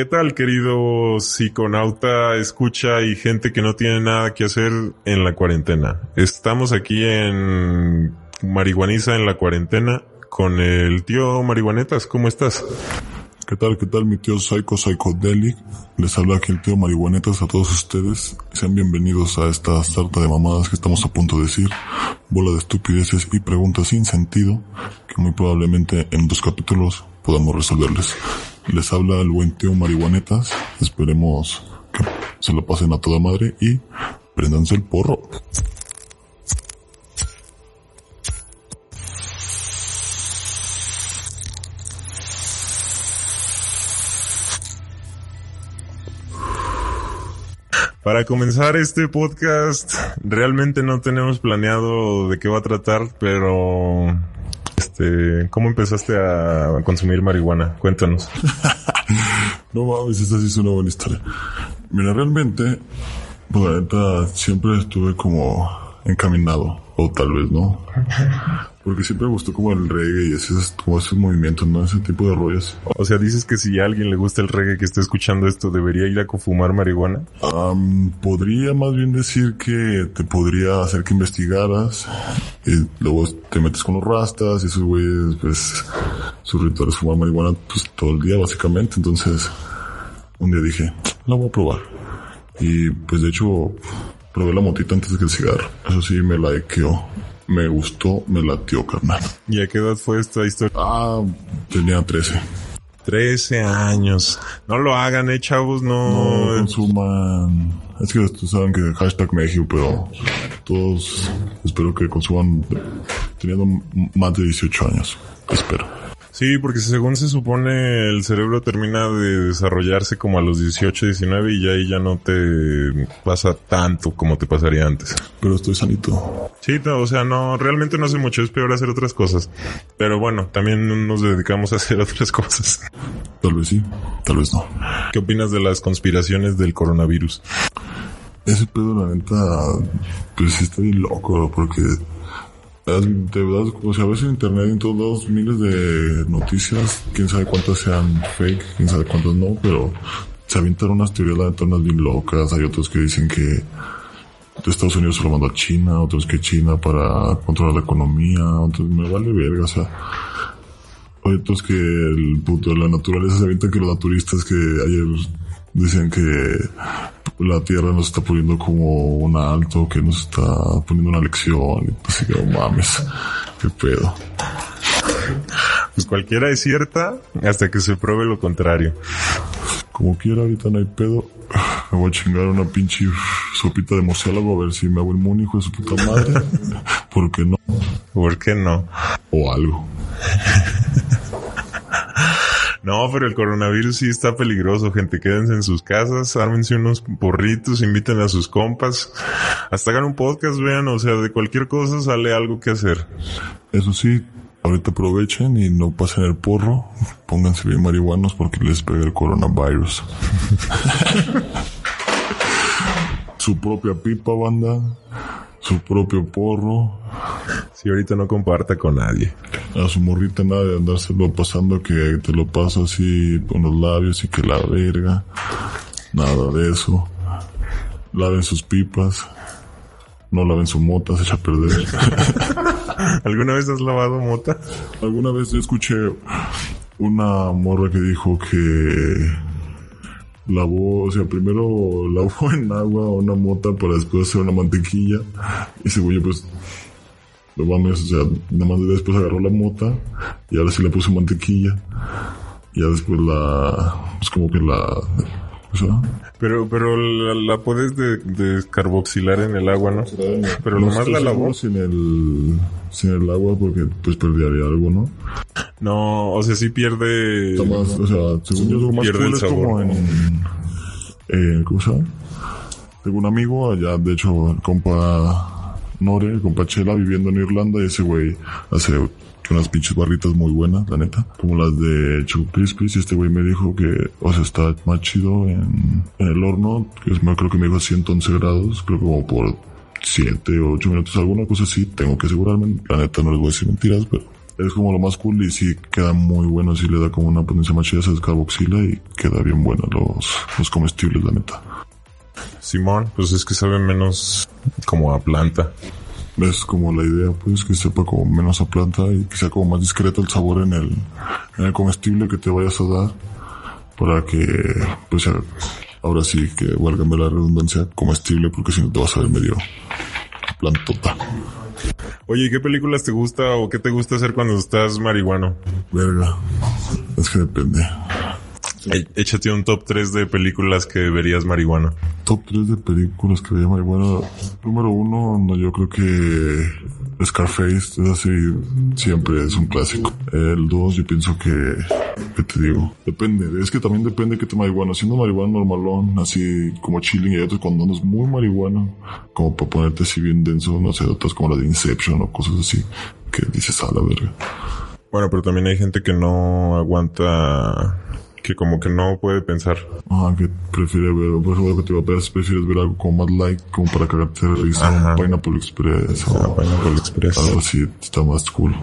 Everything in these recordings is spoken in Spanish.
¿Qué tal, querido psiconauta, escucha y gente que no tiene nada que hacer en la cuarentena? Estamos aquí en Marihuaniza en la cuarentena con el tío Marihuanetas. ¿Cómo estás? ¿Qué tal, qué tal, mi tío Psycho Psychodelic? Les habla aquí el tío Marihuanetas a todos ustedes. Sean bienvenidos a esta sarta de mamadas que estamos a punto de decir. Bola de estupideces y preguntas sin sentido que muy probablemente en dos capítulos podamos resolverles. Les habla el buen tío Marihuanetas. Esperemos que se lo pasen a toda madre y prendanse el porro. Para comenzar este podcast, realmente no tenemos planeado de qué va a tratar, pero este, ¿cómo empezaste a consumir marihuana? Cuéntanos. No mames, esta sí es una buena historia. Mira, realmente, pues la neta, siempre estuve como encaminado, o tal vez no. Porque siempre me gustó como el reggae y esos, como esos movimientos, ¿no? Ese tipo de rollos. O sea, dices que si a alguien le gusta el reggae que esté escuchando esto, debería ir a fumar marihuana. Am, podría más bien decir que te podría hacer que investigaras y luego te metes con los rastas y esos güeyes, pues, su ritual es fumar marihuana pues todo el día básicamente. Entonces, un día dije, la voy a probar. Y pues de hecho, probé la motita antes que el cigarro. Eso sí, me la quedó. Me gustó, me latió, carnal. ¿Y a qué edad fue esta historia? Ah, tenía 13. 13 años. No lo hagan, eh, chavos, No no. consuman. Es que ustedes saben que hashtag México, pero todos espero que consuman teniendo más de 18 años. Espero. Sí, porque según se supone el cerebro termina de desarrollarse como a los 18, 19 y ya ahí ya no te pasa tanto como te pasaría antes. Pero estoy sanito. Sí, no, o sea, no, realmente no hace mucho, es peor hacer otras cosas. Pero bueno, también nos dedicamos a hacer otras cosas. Tal vez sí, tal vez no. ¿Qué opinas de las conspiraciones del coronavirus? Ese pedo, la neta, pues sí está bien loco, porque de verdad, o sea, a veces en internet en todos lados miles de noticias, quién sabe cuántas sean fake, quién sabe cuántas no, pero se avientan unas teorías, neta, unas bien locas, hay otros que dicen que Estados Unidos se lo mandó a China, otros que China para controlar la economía, otros me vale verga, o sea, hay otros que el puto de la naturaleza se avientan que los naturistas que ayer decían que la Tierra nos está poniendo como un alto, que nos está poniendo una lección, y así que no mames, qué pedo. Pues cualquiera es cierta hasta que se pruebe lo contrario. Como quiera, ahorita no hay pedo. Me voy a chingar una pinche sopita de murciélago a ver si me hago inmune, hijo de su puta madre. ¿Por qué no? ¿Por qué no? O algo. No, pero el coronavirus sí está peligroso, gente. Quédense en sus casas, ármense unos porritos, inviten a sus compas, hasta hagan un podcast, vean, o sea, de cualquier cosa sale algo que hacer. Eso sí, ahorita aprovechen y no pasen el porro. Pónganse bien marihuanos porque les pega el coronavirus. su propia pipa, banda. Su propio porro. Si ahorita no comparta con nadie. A su morrita nada de andárselo pasando que te lo pasa así con los labios y que la verga. Nada de eso. Laven sus pipas. No laven su mota, se echa a perder. ¿Alguna vez has lavado mota? Alguna vez yo escuché una morra que dijo que lavó, o sea, primero lavó en agua una mota para después hacer una mantequilla. Y ese güey, pues, lo mames, o sea, nada más después agarró la mota y ahora sí le puso mantequilla. Y ya después la, pues como que la, o sea, Pero, pero la, la puedes de- descarboxilar en el agua, ¿no? Pero nomás estoy la lavó. sin el, sin el agua porque pues perdería algo, ¿no? No, o sea, sí pierde. Está más, o sea, según yo, lo más Pierde cool el es sabor. como en, eh, ¿cómo se llama? Tengo un amigo allá, de hecho, el compa Nore, el compa Chela, viviendo en Irlanda, y ese güey hace unas pinches barritas muy buenas, la neta, como las de Choco Crispies, y este güey me dijo que, o sea, está más chido en, en el horno, que es, creo que me dijo a 111 grados, creo que como por 7 o 8 minutos, alguna cosa así, tengo que asegurarme, la neta no les voy a decir mentiras, pero es como lo más cool y sí queda muy bueno, sí le da como una potencia más chida, se descarboxila y queda bien bueno los, los comestibles, la neta. Simón, pues es que sabe menos como a planta. Es como la idea, pues, que sepa como menos a planta y que sea como más discreto el sabor en el, en el comestible que te vayas a dar para que, pues, ahora sí que válgame la redundancia, comestible porque si no te vas a ver medio plantota. Oye, ¿y qué películas te gusta o qué te gusta hacer cuando estás marihuano? Verga. Es que depende. Eh, Échate un top 3 de películas que verías marihuana. Top 3 de películas que veía marihuana. Número uno, no, yo creo que Scarface es así, siempre es un clásico. El 2, yo pienso que, ¿qué te digo? Depende, es que también depende que te marihuana. Siendo marihuana normalón, así como chilling, y otros cuando andas muy marihuana, como para ponerte así bien denso, no sé, otras como la de Inception o cosas así, que dices a la verga. Bueno, pero también hay gente que no aguanta, que como que no puede pensar. Ah, que prefiere ver, por ejemplo, que te va a pedir, prefieres ver algo como más light, como para cagarte de risa, un Pineapple Express o Pineapple Express. algo así, está más cool.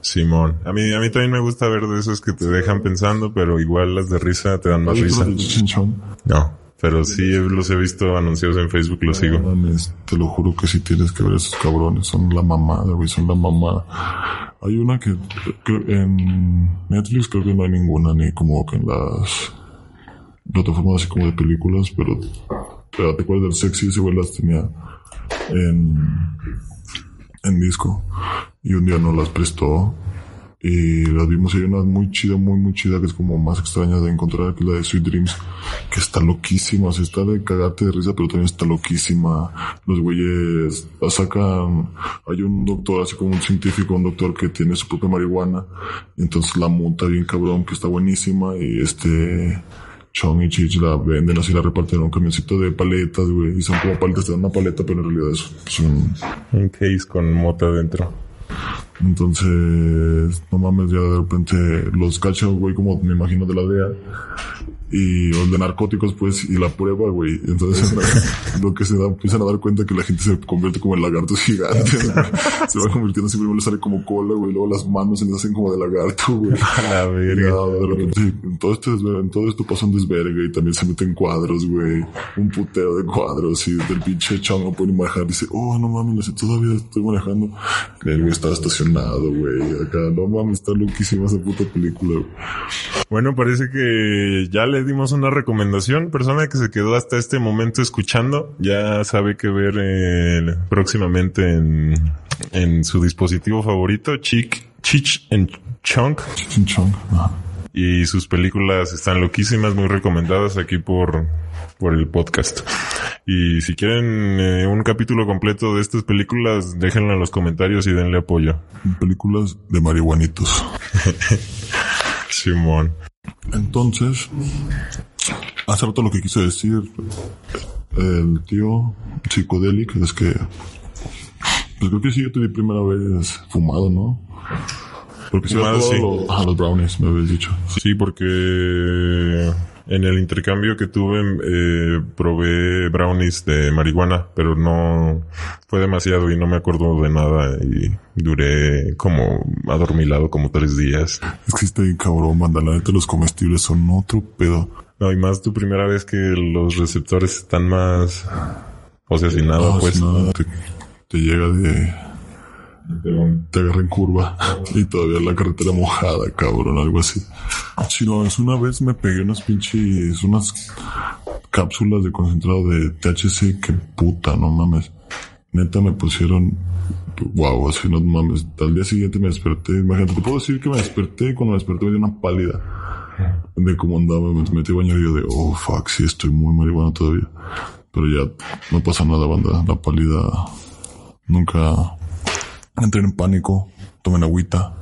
Simón. A mí, a mí también me gusta ver de esos que te dejan pensando, pero igual las de risa te dan más ¿Has visto risa. de Chong? No, pero sí los he visto anunciados en Facebook, los sigo. Mames, te lo juro que sí tienes que ver a esos cabrones, son la mamada, güey, son la mamada. Hay una que, creo en Netflix creo que no hay ninguna, ni como que en las plataformas así como de películas, pero, pero te acuerdas del sexy, ese güey las tenía en, en disco y un día no las prestó y las vimos. Hay una muy chida, muy, muy chida que es como más extraña de encontrar, que es la de Sweet Dreams, que está loquísima. O está de cagarte de risa, pero también está loquísima. Los güeyes sacan. Hay un doctor, así como un científico, un doctor que tiene su propia marihuana. Entonces la monta bien cabrón, que está buenísima. Y este. Chong y Chich la venden así, la reparten en un camioncito de paletas, güey. Y son como paletas, te dan una paleta, pero en realidad es, es un, Un case con mota dentro. Entonces, no mames, ya de repente los cacha, güey, como me imagino de la DEA. Y o de narcóticos, pues, y la prueba, güey. Entonces, lo que se da, empiezan a dar cuenta que la gente se convierte como en lagartos gigantes, güey. Se va convirtiendo así, primero le sale como cola, güey. Luego las manos se les hacen como de lagarto, güey. A verga. de repente, sí, en todo, este en todo esto pasa un desvergue y también se meten cuadros, güey. Un putero de cuadros y del pinche chavo no puede manejar. Dice, oh, no mames, todavía estoy manejando. El güey estaba estacionado, güey. Acá, no mames, está loquísima esa puta película, güey. Bueno, parece que ya le dimos una recomendación. Persona que se quedó hasta este momento escuchando, ya sabe qué ver eh, próximamente en, en su dispositivo favorito, Chick, Chich and Chunk. Ajá. Y sus películas están loquísimas, muy recomendadas aquí por, por el podcast. Y si quieren eh, un capítulo completo de estas películas, déjenlo en los comentarios y denle apoyo. Películas de marihuanitos. Simón. Entonces, hace rato lo que quise decir el tío psicodélico es que, pues creo que sí, yo te di primera vez fumado, ¿no? Porque si sí. los, ah, los brownies, me habías dicho. Sí, porque en el intercambio que tuve eh, probé brownies de marihuana, pero no fue demasiado y no me acuerdo de nada y duré como adormilado como tres días. Es que está bien cabrón, banda. La neta, los comestibles son otro pedo. No, y más tu primera vez que los receptores están más, o sea, sin nada, pues. si nada, te, te llega de, te agarré en curva y todavía la carretera mojada, cabrón, algo así. Si no, es una vez me pegué unas pinches, unas cápsulas de concentrado de THC, que puta, no mames. Neta me pusieron, wow, así no mames. Al día siguiente me desperté, imagínate, te puedo decir que me desperté y cuando me desperté me dio una pálida de cómo andaba, me metí a bañar y yo de, oh fuck, sí estoy muy marihuana todavía. Pero ya no pasa nada, banda, la pálida nunca entren en pánico, tomen agüita,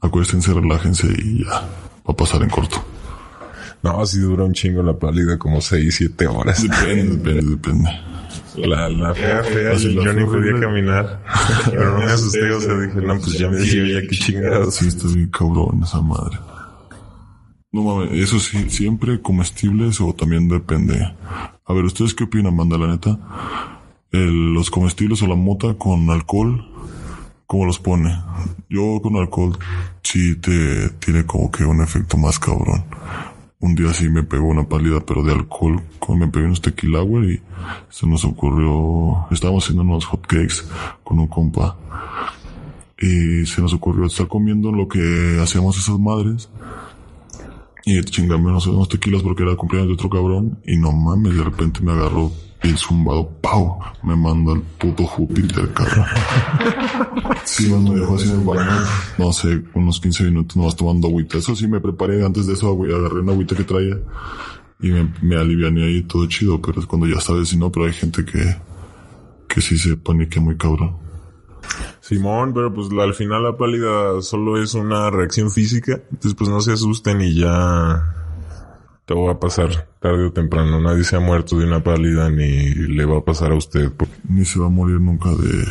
acuéstense, relájense y ya, va a pasar en corto. No, si dura un chingo la pálida, como 6, 7 horas. Depende, depende, depende. La, la fea, fea, Así yo ni podía caminar. Pero no me asusté, o sea, dije, no, pues ya me decía ya que chingados. Sí, está bien cabrón esa madre. No mames, eso sí, siempre comestibles o también depende. A ver, ¿ustedes qué opinan, manda la neta? El- los comestibles o la mota con alcohol, ¿cómo los pone? Yo con alcohol sí te tiene como que un efecto más cabrón. Un día sí me pegó una pálida, pero de alcohol, como me pegué unos tequila, y se nos ocurrió, estábamos haciendo unos hotcakes con un compa y se nos ocurrió estar comiendo lo que hacíamos esas madres. Y chingame unos, unos tequilas porque era cumpleaños de otro cabrón. Y no mames, de repente me agarró el zumbado, ¡pau! Me manda el puto Júpiter, cabrón. Sí, me dejó así en el baño, no sé, unos 15 minutos nomás tomando agüita. Eso sí, me preparé antes de eso, agarré una agüita que traía y me, me aliviané ahí todo chido, pero es cuando ya sabes, si no, pero hay gente que, que sí se paniquea muy cabrón. Simón, pero pues al final la pálida solo es una reacción física. Entonces pues no se asusten y ya todo va a pasar tarde o temprano. Nadie se ha muerto de una pálida ni le va a pasar a usted. ni se va a morir nunca de...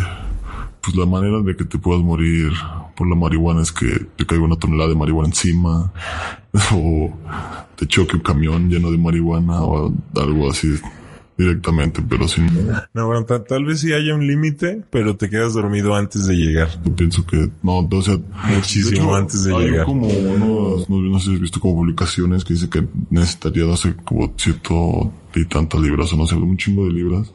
Pues la manera de que te puedas morir por la marihuana es que te caiga una tonelada de marihuana encima o te choque un camión lleno de marihuana o algo así directamente, pero sin... No, bueno, ta- tal vez sí haya un límite, pero te quedas dormido antes de llegar. Yo pienso que no, o sea, Muchísimo antes de hay llegar. como unos, no, no sé si has visto como publicaciones que dice que necesitaría hacer como ciento y tantas libras, o no sé, un chingo de libras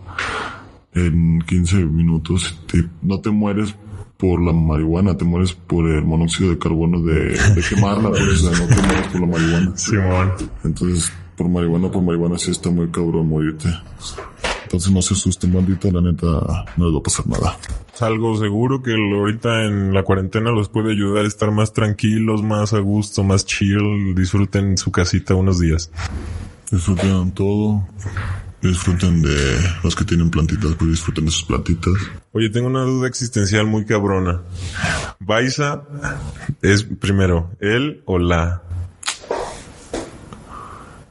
en 15 minutos. Te- no te mueres por la marihuana, te mueres por el monóxido de carbono de, de quemarla, pues, o sea, no te mueres por la marihuana. Simón. Entonces, por marihuana, por marihuana sí está muy cabrón morirte. Entonces no se asusten, bandita, la neta, no les va a pasar nada. Algo seguro que ahorita en la cuarentena los puede ayudar a estar más tranquilos, más a gusto, más chill. Disfruten su casita unos días. Disfruten todo. Disfruten de los que tienen plantitas, pues disfruten de sus plantitas. Oye, tengo una duda existencial muy cabrona. Baiza es primero, él o la.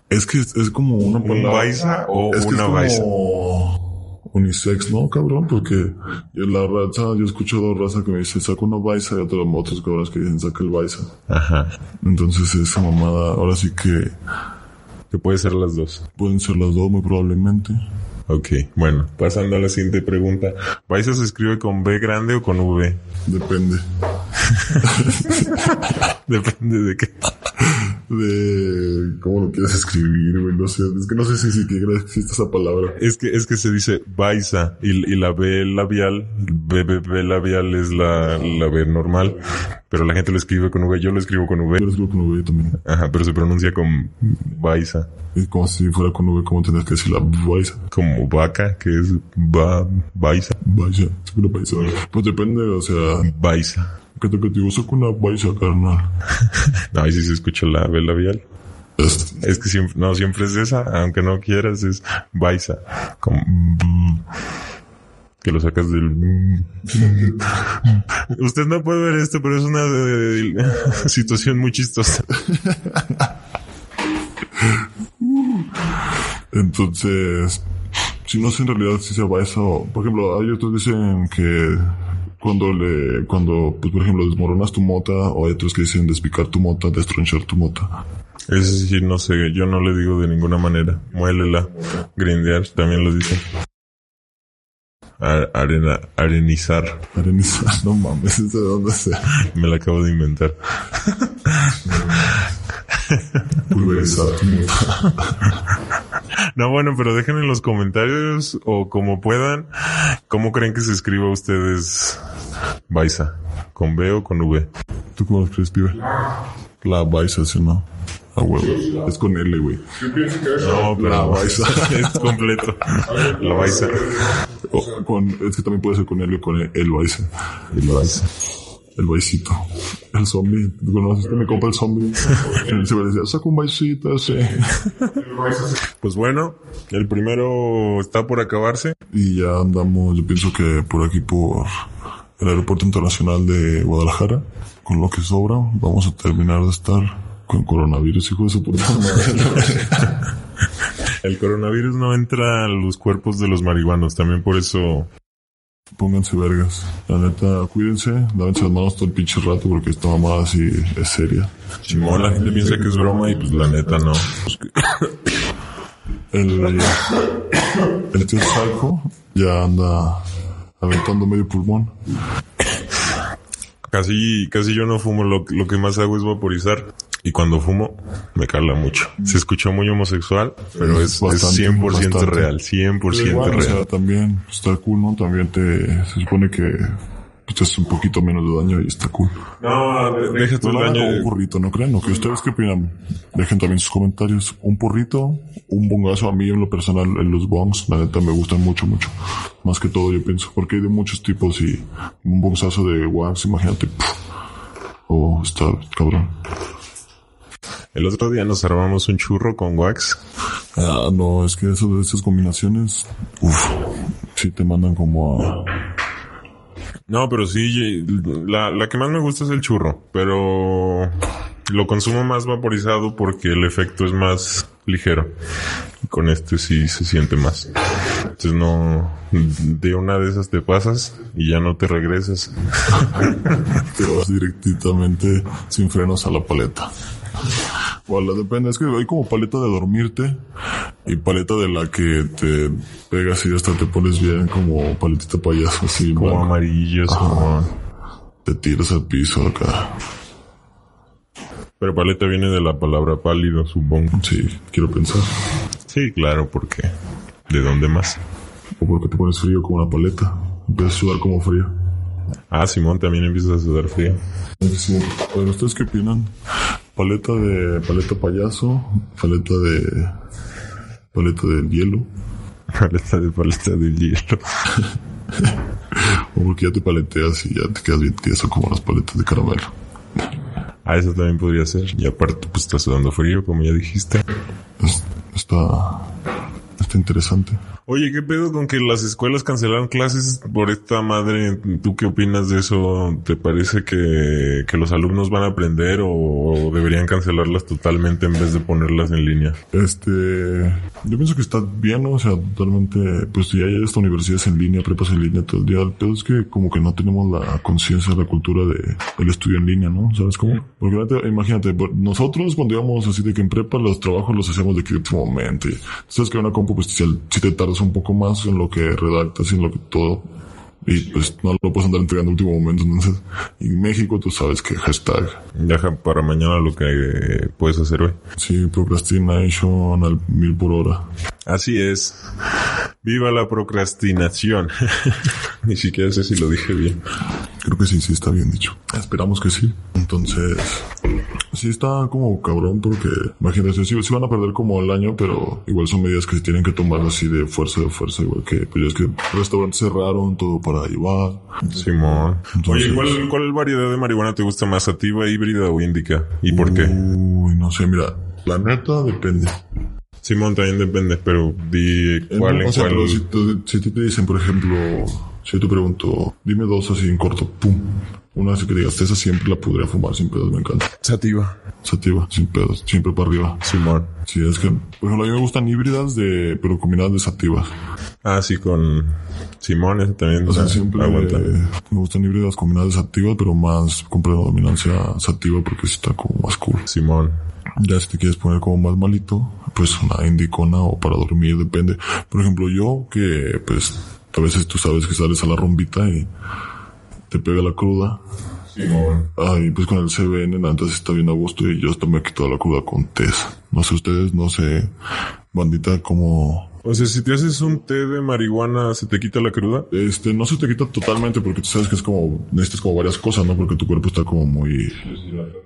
Es que es, es como una ¿Un palabra. baiza o es que una es como? Unisex, ¿no, cabrón? Porque yo la raza, yo he escuchado raza que me dice saca una baisa y otros otros cabrones que dicen saca el baisa. Ajá. Entonces esa mamada, ahora sí que Que puede ser las dos. pueden ser las dos muy probablemente. Ok, bueno, pasando a la siguiente pregunta. ¿Baiza se escribe con B grande o con V? Depende. Depende de qué. De cómo lo quieres escribir, güey. No sé, es que no sé si siquiera existe esa palabra. Es que, es que se dice Baiza y, y la B labial, B, B, B labial es la, la B normal, pero la gente lo escribe con V, yo lo escribo con V. Yo lo escribo con V también. Ajá, pero se pronuncia con Baiza, Es como si fuera con V, como tendrías que decir la baisa. como vaca, que es ba, Baiza, Baisa, es una baisa. Pues depende, o sea, Baiza. Que te digo, saca una baisa, carnal. No, ahí sí se escucha la B labial. Es- Es que siempre, no, siempre es esa, aunque no quieras, es Baiza. Como, que lo sacas del... Usted no puede ver esto, pero es una eh, situación muy chistosa. Entonces, si no sé en realidad si se baisa o, por ejemplo, hay otros que dicen que cuando le, cuando, pues por ejemplo, desmoronas tu mota, o hay otros que dicen despicar tu mota, destronchar tu mota. Eso sí, no sé, yo no le digo de ninguna manera. Muélela, grindear, también lo dicen. A- arena, arenizar, Arenizar, no mames, ¿de dónde sea? me la acabo de inventar. Pulverizar tu mota. No, bueno, pero dejen en los comentarios o como puedan, ¿cómo creen que se escriba ustedes Baisa? ¿Con B o con V? ¿Tú cómo lo escribes, pibe? La Baisa, ¿sí no? A huevo. Es con L, güey. No, pero La Baisa. es completo. La Baisa. O con, es que también puede ser con L o con el Baisa. Y la Baisa. El baisito. El zombie. ¿Tú conoces? Me compra el zombie. Se me decía, saca un baisito, sí. Pues bueno, el primero está por acabarse. Y ya andamos, yo pienso que por aquí, por el Aeropuerto Internacional de Guadalajara, con lo que sobra, vamos a terminar de estar con coronavirus, hijo de su puta madre. El coronavirus no entra a los cuerpos de los marihuanos, también por eso Pónganse vergas. La neta, cuídense, lávense las manos todo el pinche rato porque esta mamada sí es seria. Simón, la gente piensa que es broma y pues la neta no. El, el tío Salco ya anda aventando medio pulmón. Casi, casi yo no fumo, lo, lo que más hago es vaporizar. Y cuando fumo, me cala mucho. Se escuchó muy homosexual, pero es, es Bastante, 100% bastante. real, 100% Pero igual, o real. sea, también está cool, ¿no? También te, se supone que pues, te hace un poquito menos de daño y está cool. No, de- deja tu Pues daño. con un porrito, ¿no creen? ¿O que ustedes qué opinan? Dejen también sus comentarios. Un porrito, un bongazo a mí en lo personal, en los bongs, la neta me gustan mucho, mucho. Más que todo yo pienso, porque hay de muchos tipos y un bongazo de wax, imagínate. puf. Oh, está cabrón. El otro día nos armamos un churro con wax. Ah, no, es que eso de esas combinaciones, uff, sí te mandan como a... No, pero sí, la, la que más me gusta es el churro, pero lo consumo más vaporizado porque el efecto es más ligero. Y con este sí se siente más. Entonces no, de una de esas te pasas y ya no te regresas. te vas directamente sin frenos a la paleta. Bueno, depende, es que hay como paleta de dormirte y paleta de la que te pegas y hasta te pones bien como paletita payaso, así, Como blanco. amarillos, como... te tiras al piso acá. Pero paleta viene de la palabra pálido, supongo. Sí, quiero pensar. Sí, claro, porque... ¿De dónde más? O porque te pones frío como una paleta. Empiezas a sudar como frío. Ah, Simón también empieza a sudar frío. Sí. ¿ustedes qué opinan? Paleta de paleta payaso, paleta de paleta del hielo, Paleta de paleta de hielo. o porque ya te paleteas y ya te quedas bien tieso como las paletas de caramelo. Ah, eso también podría ser. Y aparte, pues está sudando frío, como ya dijiste. Es- está, está interesante. Oye, ¿qué pedo con que las escuelas cancelaron clases por esta madre? ¿Tú qué opinas de eso? ¿Te parece que, que los alumnos van a aprender o, o deberían cancelarlas totalmente en vez de ponerlas en línea? Este, yo pienso que está bien, ¿no? O sea, totalmente, pues si hay esta universidades en línea, prepas en línea todo el día, el pedo es que como que no tenemos la conciencia, la cultura de el estudio en línea, ¿no? ¿Sabes cómo? Porque imagínate, nosotros cuando íbamos así de que en prepa los trabajos los hacemos de que momento. Sabes que una compu, pues si te tardas un poco más en lo que redactas y en lo que todo, y pues no lo puedes andar entregando en último momento, entonces, y en México tú sabes que hashtag, Deja para mañana lo que eh, puedes hacer hoy. sí, procrastination al mil por hora. Así es. Viva la procrastinación. Ni siquiera sé si lo dije bien. Creo que sí, sí está bien dicho. Esperamos que sí. Entonces, sí está como cabrón porque, imagínate, sí, sí van a perder como el año, pero igual son medidas que se tienen que tomar así de fuerza, de fuerza, igual que, pues ya es que restaurantes cerraron, todo para llevar. Simón. Entonces- Oye, ¿cuál, ¿cuál variedad de marihuana te gusta más? ¿Sativa, híbrida o índica? ¿Y por qué? Uy, no sé, mira, la neta depende. Simón también depende, pero di cuál o en sea, cuál. pero si, te- si te dicen, por ejemplo, si yo te pregunto, dime dos así en corto, pum. Una así que digas, esa siempre la podría fumar sin pedos, me encanta. Sativa. Sativa, sin pedos, siempre para arriba. Simón. Sí, es que, por ejemplo, a mí me gustan híbridas de, pero combinadas de sativas. Ah, sí, con Simón, ese también. O sea, siempre aguanta. eh, me gustan híbridas combinadas de sativas, pero más con predominancia sativa porque sí está como más cool. Simón. Ya si te quieres poner como más malito, pues una indicona o para dormir, depende. Por ejemplo, yo que, pues, a veces tú sabes que sales a la rombita y te pega la cruda. Ay, pues con el CBN, sí está bien a gusto y yo hasta me quito la cruda con test. No sé ustedes, no sé bandita, como O sea, si te haces un té de marihuana, ¿se te quita la cruda? Este, no se te quita totalmente porque tú sabes que es como, necesitas como varias cosas, ¿no? Porque tu cuerpo está como muy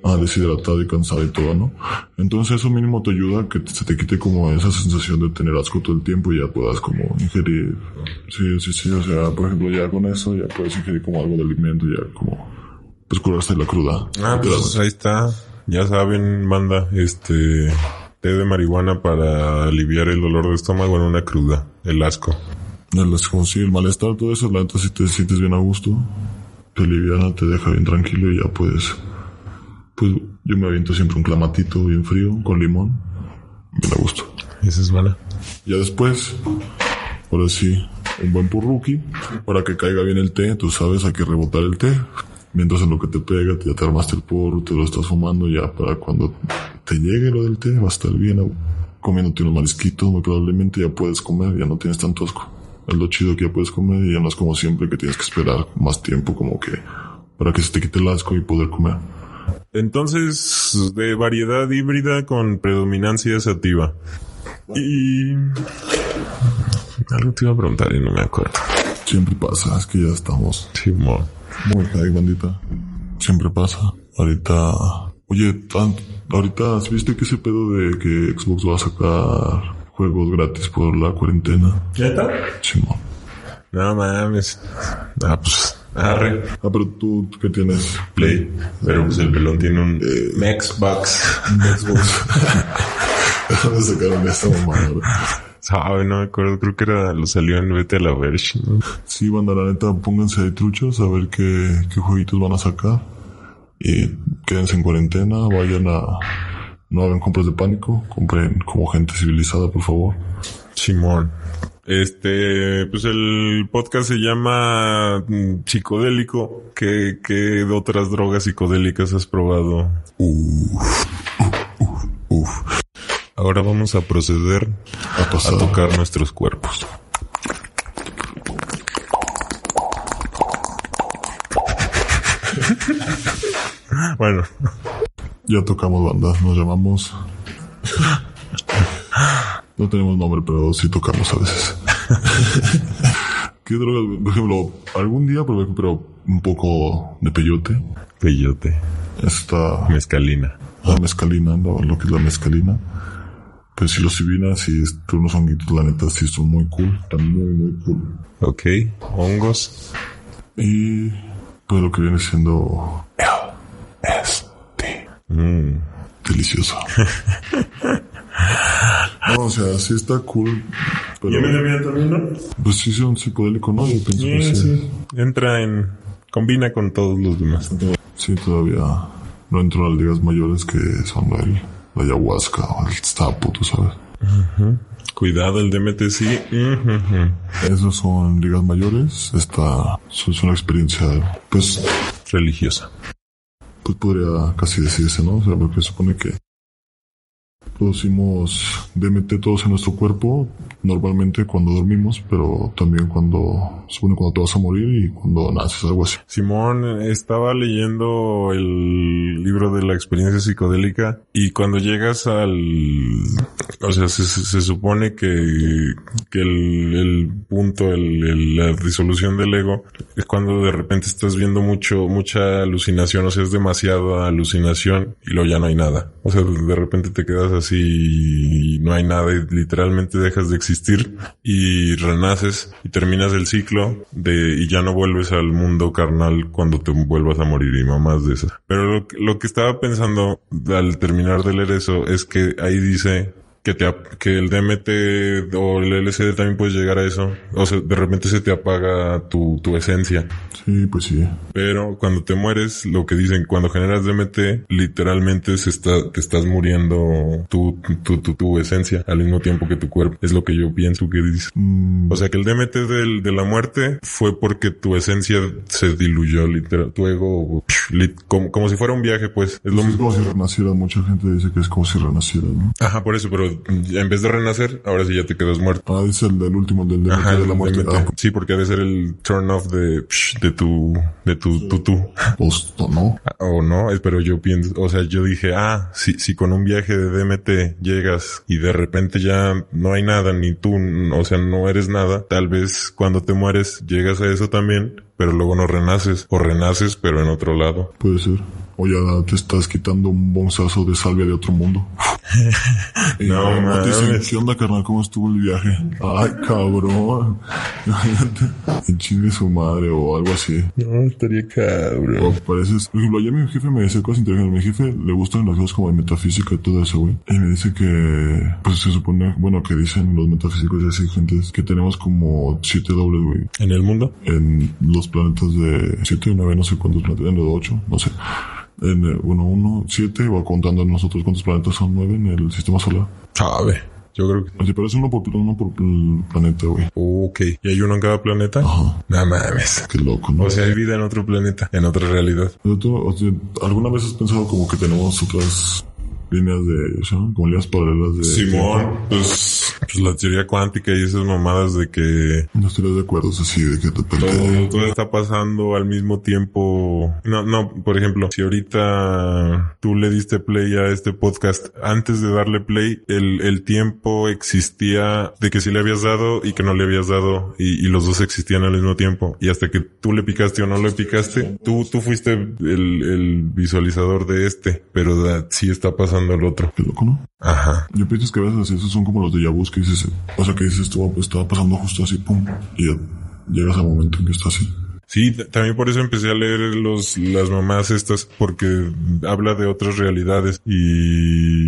ah, deshidratado y cansado y todo, ¿no? Entonces eso mínimo te ayuda a que se te quite como esa sensación de tener asco todo el tiempo y ya puedas como ingerir. Sí, sí, sí, o sea, por ejemplo, ya con eso ya puedes ingerir como algo de alimento, ya como, pues curarse la cruda. Ah, pues ahí está. Ya saben, manda, este, té de marihuana para aliviar el dolor de estómago en una cruda, el asco. El, es como si el malestar, todo eso, la neta, si te sientes bien a gusto, te aliviana, te deja bien tranquilo y ya puedes. Pues yo me aviento siempre un clamatito bien frío con limón, bien a gusto. Esa es mala. Ya después, ahora sí, un buen purruki para que caiga bien el té. Tú sabes, hay que rebotar el té. Mientras en lo que te pega, ya te armaste el porro, te lo estás fumando ya para cuando te llegue lo del té, va a estar bien comiéndote unos marisquitos, muy probablemente ya puedes comer, ya no tienes tanto asco. Es lo chido que ya puedes comer y ya no es como siempre que tienes que esperar más tiempo como que para que se te quite el asco y poder comer. Entonces, de variedad híbrida con predominancia sativa. Y... Algo te iba a preguntar y no me acuerdo. Siempre pasa, es que ya estamos Simón. Muy bandita. Siempre pasa. Ahorita. Oye, tan- ahorita, ¿sí ¿viste que ese pedo de que Xbox va a sacar juegos gratis por la cuarentena? ¿Neta? Simón. No mames. Ah, pues... Arre. Ah, pero tú, ¿qué tienes? Play. Pero pues el pelón tiene un Xbox. Xbox. ¿Dónde sacaron esta mamada? Sabe, no me acuerdo. Creo que era, lo salió en Vete a la Verge. ¿no? Sí, banda, la neta, pónganse de truchos a ver qué, qué jueguitos van a sacar. Y quédense en cuarentena, vayan a... No hagan compras de pánico, compren como gente civilizada, por favor. Simón. Este, pues el podcast se llama mm, Psicodélico. ¿Qué, qué otras drogas psicodélicas has probado? Uf, Ahora vamos a proceder a pasar. a tocar nuestros cuerpos. Bueno, Ya tocamos banda, nos llamamos. No tenemos nombre, pero sí tocamos a veces. ¿Qué drogas? Por ejemplo, algún día probé, pero un poco de peyote. peyote, Esta mezcalina. la mezcalina, lo, lo que es la mezcalina. Pues si los civinas y unos honguitos, la neta, sí son muy cool. Están muy, muy cool. Ok, hongos. Y pues lo que viene siendo Mm, delicioso. No, o sea, sí está cool. Pero también, ¿no? pues sí es un psicodélico, ¿no? Yo pienso que Sí. Entra en... Combina con todos los demás. Sí, todavía no entro a las ligas mayores que son el, la ayahuasca o el sapo, tú sabes. Cuidado, el DMT sí. Ujujú. Esos son ligas mayores. Esta es una experiencia, pues, Religiosa. Pues podría casi decirse, ¿no? O sea, porque supone que producimos DMT todos en nuestro cuerpo, normalmente cuando dormimos, pero también cuando, supone cuando te vas a morir y cuando naces, algo así. Simón estaba leyendo el libro de la experiencia psicodélica y cuando llegas al, o sea, se, se- supone que, que el, el punto, el, el- la disolución del ego es cuando de repente estás viendo mucho, mucha alucinación, o sea, es demasiada alucinación y luego ya no hay nada. O sea, de repente te quedas así y no hay nada y literalmente dejas de existir y renaces y terminas el ciclo de y ya no vuelves al mundo carnal cuando te vuelvas a morir y mamás de esas. Pero lo, lo que estaba pensando al terminar de leer eso es que ahí dice que te que el DMT o el LSD también puedes llegar a eso. O sea, de repente se te apaga tu, tu esencia. Sí, pues sí. Pero cuando te mueres, lo que dicen, cuando generas DMT, literalmente se está, te estás muriendo tu, tu, tu, tu esencia al mismo tiempo que tu cuerpo. Es lo que yo pienso que dice. Mm, O sea que el DMT del, de la muerte fue porque tu esencia se diluyó, literal, tu ego, lit- como, como si fuera un viaje, pues. Es lo es como si renaciera. Mucha gente dice que es como si renaciera, ¿no? Ajá, por eso, pero en vez de renacer, ahora sí ya te quedas muerto. Ah, es el del último, del de, Ajá, de la muerte. DMT. Ah, Sí, porque ha de ser el turn off de, psh, de tu, de tu tutú. pues, no. O no, pero yo pienso, o sea, yo dije, ah, si, si con un viaje de DMT llegas y de repente ya no hay nada, ni tú, o sea, no eres nada, tal vez cuando te mueres llegas a eso también, pero luego no renaces, o renaces, pero en otro lado. Puede ser. O ya te estás quitando un bonzazo de salvia de otro mundo. No te dicen. ¿qué onda, carnal? ¿Cómo estuvo el viaje? Ay, cabrón. En chingue su madre o algo así. No, estaría cabrón. O pareces, por ejemplo, ayer mi jefe me decía cosas interesantes. Mi jefe le gustan las cosas como de metafísica y todo eso, güey. Y me dice que, pues se supone, bueno, que dicen los metafísicos y así, gentes, que tenemos como siete dobles, güey. ¿En el mundo? En los planetas de siete nueve, no sé cuántos planetas, en los ocho, no sé. En el uno, uno, siete, va contando nosotros cuántos planetas son nueve en el sistema solar. Sabe. Yo creo que... Así, pero es uno por, uno por planeta, güey. Ok. ¿Y hay uno en cada planeta? Ajá. No mames. Qué loco, ¿no? O sea, hay vida en otro planeta, en otra realidad. Tú, o sea, ¿Alguna vez has pensado como que tenemos otras líneas de, sea, como líneas paralelas de... Simón, pues, pues la teoría cuántica y esas mamadas de que No estoy de acuerdo, así, de que todo, todo está pasando al mismo tiempo. No, no, por ejemplo, si ahorita tú le diste play a este podcast, antes de darle play, el, el tiempo existía de que sí le habías dado y que no le habías dado y, y los dos existían al mismo tiempo. Y hasta que tú le picaste o no le picaste, tú, tú fuiste el, el visualizador de este, pero sí está pasando el otro. Qué loco, ¿no? Ajá. Yo piensas que a veces esos son como los de Yabus que dices, o sea, que dices, esto estaba pasando justo así, pum, y ya llegas al momento en que está así. Sí, también por eso empecé a leer los, las mamás estas, porque habla de otras realidades y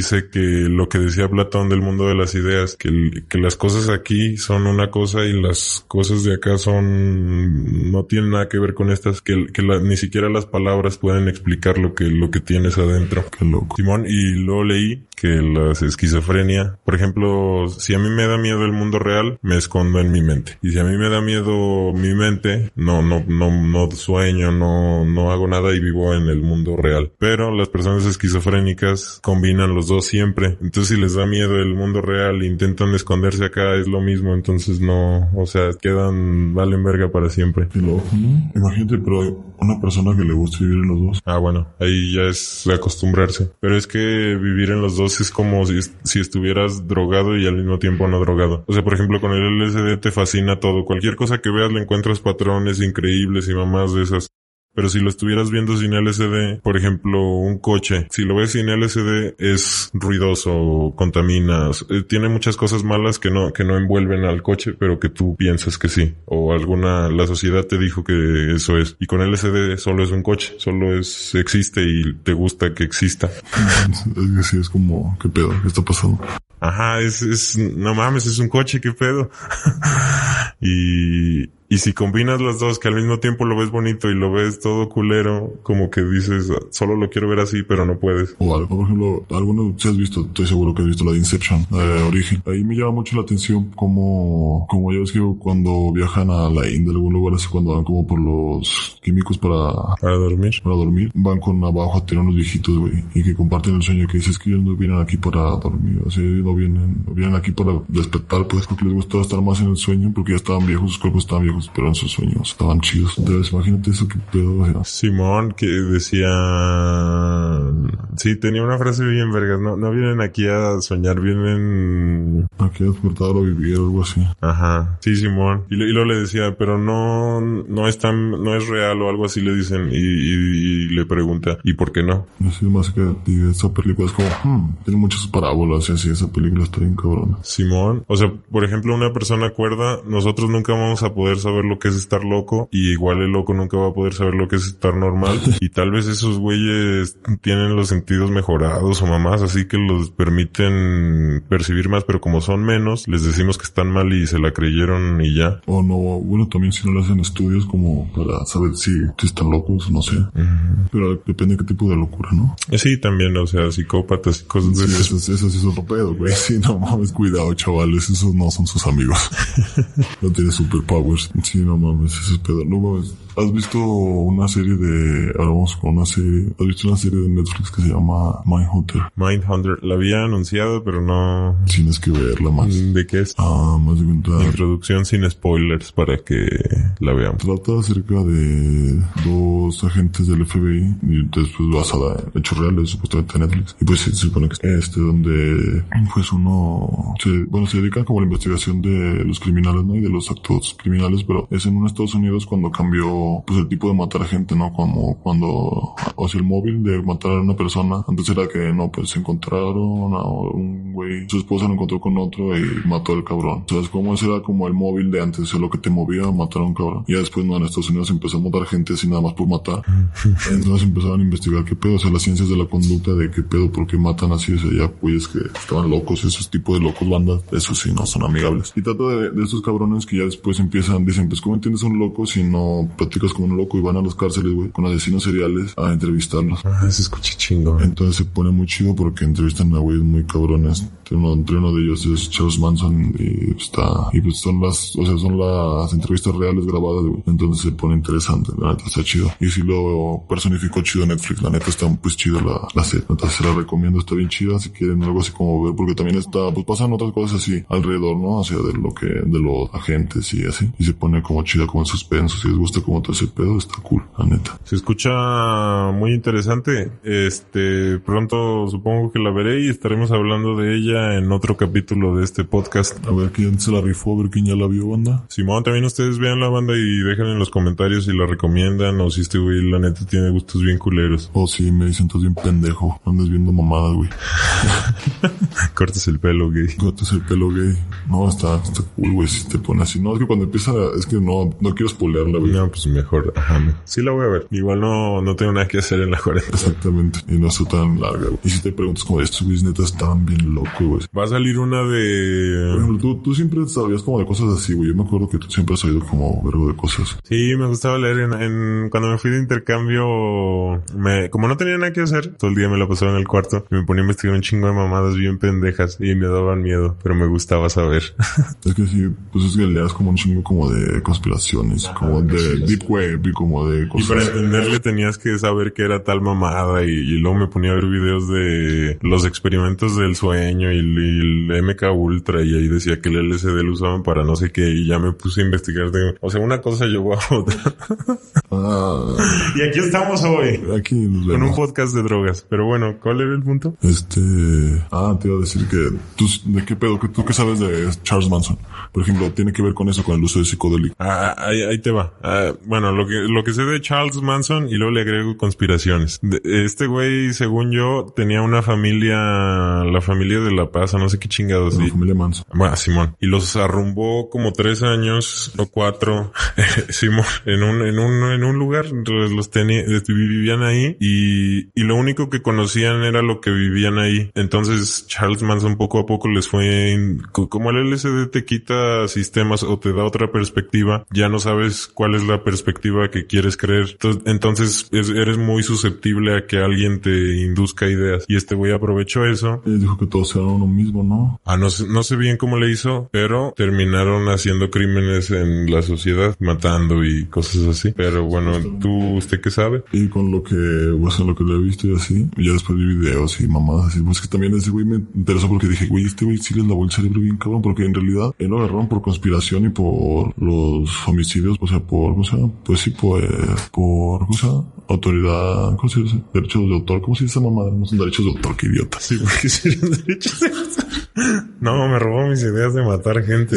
dice que lo que decía Platón del mundo de las ideas, que, que las cosas aquí son una cosa y las cosas de acá son, no tienen nada que ver con estas, que, que la- ni siquiera las palabras pueden explicar lo que, lo que tienes adentro. Qué loco. Simón, y luego leí que la esquizofrenia, por ejemplo, si a mí me da miedo el mundo real, me escondo en mi mente. Y si a mí me da miedo mi mente, no, no, no, no sueño, no, no hago nada y vivo en el mundo real. Pero las personas esquizofrénicas combinan los dos siempre. Entonces si les da miedo el mundo real intentan esconderse acá, es lo mismo. Entonces no, o sea, quedan, valen verga para siempre. Qué loco, ¿no? Imagínate, pero una persona que le gusta vivir en los dos. Ah, bueno, ahí ya es acostumbrarse. Pero es que vivir en los dos es como si, si estuvieras drogado y al mismo tiempo no drogado. O sea, por ejemplo, con el LSD te fascina todo. Cualquier cosa que veas le encuentras patrones increíbles y mamás de esas. Pero si lo estuvieras viendo sin LSD, por ejemplo, un coche, si lo ves sin LSD es ruidoso, contamina, eh, tiene muchas cosas malas que no, que no envuelven al coche, pero que tú piensas que sí. O alguna, la sociedad te dijo que eso es. Y con LSD solo es un coche, solo es, existe y te gusta que exista. Es que sí, es como, ¿qué pedo? ¿Qué está pasando? Ajá, es, es, no mames, es un coche, qué pedo. y, y si combinas las dos, que al mismo tiempo lo ves bonito y lo ves todo culero, como que dices, solo lo quiero ver así, pero no puedes. O algo, por ejemplo, alguno, si has visto, estoy seguro que has visto la de Inception, de Origen. Ahí me llama mucho la atención como, como ya ves que cuando viajan a la India, algún lugar así, cuando van como por los químicos para, Para dormir. para dormir, van con abajo a tener unos viejitos, güey, y que comparten el sueño que dices que ellos no vienen aquí para dormir, o sea, ellos no vienen, no vienen aquí para despertar, pues, porque les gustaba estar más en el sueño, porque ya estaban viejos, sus cuerpos estaban viejos, pero en sus sueños estaban chidos. Entonces, imagínate eso que pedo, sea, Simón, que decía, sí, tenía una frase bien vergas, no, no vienen aquí a soñar, vienen, aquí a despertar o vivir o algo así. ajá, sí, Simón. Y, y luego le decía, pero no, no es tan, no es real o algo así le dicen, y, y- y le pregunta, ¿y por qué no? Así más que esa película es como, hmm, tiene muchas parábolas y así, esa película está bien cabrona. Simón, o sea, por ejemplo, una persona cuerda, nosotros nunca vamos a poder saber lo que es estar loco y igual el loco nunca va a poder saber lo que es estar normal y tal vez esos güeyes tienen los sentidos mejorados o mamás, así que los permiten percibir más, pero como son menos, les decimos que están mal y se la creyeron y ya. O no, bueno, también si no le hacen estudios como para saber si, si están locos, no sé. Pero depende de qué tipo de locura, ¿no? Sí, también, o sea, psicópatas y cosas de esas. eso, eso sí es otro pedo, güey. Sí, no mames, cuidado, chavales, esos no son sus amigos. no tienen superpowers. Sí, no mames, ese es pedo. No mames. ¿Has visto una serie de... Ahora vamos con una serie... ¿Has visto una serie de Netflix que se llama Mindhunter? Mindhunter, la había anunciado, pero no... Tienes que verla más. ¿De qué es? Ah, más de cuenta... Introducción sin spoilers para que la veamos. Trata acerca de dos agentes del FBI y después basada en hechos reales, supuestamente en Netflix. Y pues se supone que este donde pues uno se, bueno, se dedican como a la investigación de los criminales, ¿no? Y de los actos criminales, pero es en un Estados Unidos cuando cambió pues el tipo de matar gente, ¿no? Como cuando, o sea, el móvil de matar a una persona, antes era que no, pues se encontraron a un güey, su esposa lo encontró con otro y mató al cabrón. ¿Sabes cómo? Ese era como el móvil de antes, o sea, lo que te movía a matar a un cabrón. Y ya después, no, en Estados Unidos empezó a matar gente así nada más por matar. Entonces empezaron a investigar qué pedo, o sea, las ciencias de la conducta de qué pedo, por qué matan así, o sea, ya pues que estaban locos, esos tipos de locos bandas, eso sí, no son amigables. Y trata de, de estos cabrones que ya después empiezan, dicen, pues ¿cómo entiendes a un loco si no platicas como un loco y van a las cárceles, güey, con asesinos seriales a entrevistarlos? Ah, se escucha chingón. Entonces se pone muy chido porque entrevistan a güeyes muy cabrones. Entre uno, de ellos es Charles Manson y está, y pues son las, o sea, son las entrevistas reales grabadas. Entonces se pone interesante, la neta está chido. Y si lo personificó chido Netflix, la neta está pues chido la, la serie. Entonces se la recomiendo, está bien chida si quieren algo así como ver, porque también está, pues pasan otras cosas así alrededor, ¿no? O sea, de lo que, de los agentes y así. Y se pone como chida, como en suspenso. Si les gusta como todo ese pedo, está cool, la neta. Se escucha muy interesante. Este, pronto supongo que la veré y estaremos hablando de ella en otro capítulo de este podcast. A ver quién se la rifó, a ver quién ya la vio, banda. Simón, también ustedes vean la banda y dejen en los comentarios si la recomiendan o si este güey la neta tiene gustos bien culeros. O si me dicen todo bien pendejo, andas viendo mamadas, güey. Cortes el pelo, gay. Cortas el pelo gay. No, está, está cool, güey, si te pone así. No, es que cuando empieza, es que no, no quiero spoilearla, güey. No, pues mejor, ajá. Sí la voy a ver. Igual no, no tengo nada que hacer en la cuarentena. Exactamente. Y no está tan larga, güey. Y si te preguntas como estos güeyes neta estaban bien locos, güey. Va a salir una Por de... ejemplo, tú, tú siempre sabías como de cosas así, güey. Yo me acuerdo que tú siempre has sabido como verbo de cosas. Sí, me gustaba leer en, en- cuando me fui de intercambio, me, como no tenía nada que hacer, todo el día me la pasaba en el cuarto y me ponía a investigar un chingo de mamadas bien pendejas y me daban miedo, pero me gustaba saber. Es que sí, pues es que leas como un chingo como de conspiraciones, como de deep web y como de y para cosas. entenderle tenías que saber que era tal mamada y, y luego me ponía a ver videos de los experimentos del sueño y, el- MK Ultra y ahí decía que el LSD lo usaban para no sé qué y ya me puse a investigar de, o sea, una cosa llevó a otra. Ah, y aquí estamos hoy. aquí nos Con un podcast de drogas. Pero bueno, ¿cuál era el punto? Este, ah, te iba a decir que tú, ¿de qué pedo? ¿Qué- ¿Tú qué sabes de Charles Manson? Por ejemplo, tiene que ver con eso, con el uso de psicodélico. Ah, ahí, ahí te va. Ah, bueno, lo que, lo que sé de Charles Manson y luego le agrego conspiraciones. De- este güey, según yo, tenía una familia, la familia de La Paz, o no sé qué chingados. La y- familia Manson. Bueno, Simón. Y los arrumbó como tres años o cuatro, Simón, en un, en un, en un lugar, los tenía, vivían ahí y, y lo único que conocían era lo que vivían ahí. Entonces Charles Manson poco a poco les fue, como el LSD te quita sistemas o te da otra perspectiva, ya no sabes cuál es la perspectiva que quieres creer. Entonces, entonces es- eres muy susceptible a que alguien te induzca ideas. Y este güey aprovechó eso Él dijo que todos eran uno mismo, ¿no? Ah, no sé, no sé bien cómo le hizo, pero terminaron haciendo crímenes en la sociedad, matando y cosas así. Pero bueno, ¿tú, usted qué sabe? Y con lo que, o sea, lo que le he visto y así, y ya después vi videos y mamadas así, pues que también ese güey me interesó porque dije, güey, este güey sí les lavó el cerebro bien cabrón, porque en realidad él lo agarraron por conspiración y por los homicidios, o sea, por, o sea, pues sí, eh, por, o sea, autoridad, ¿cómo se dice? Derechos de autor, ¿cómo se dice esa mamada? No son derechos de autor, qué idiota. Sí, porque serían derechos de No, me robó mis ideas de matar gente.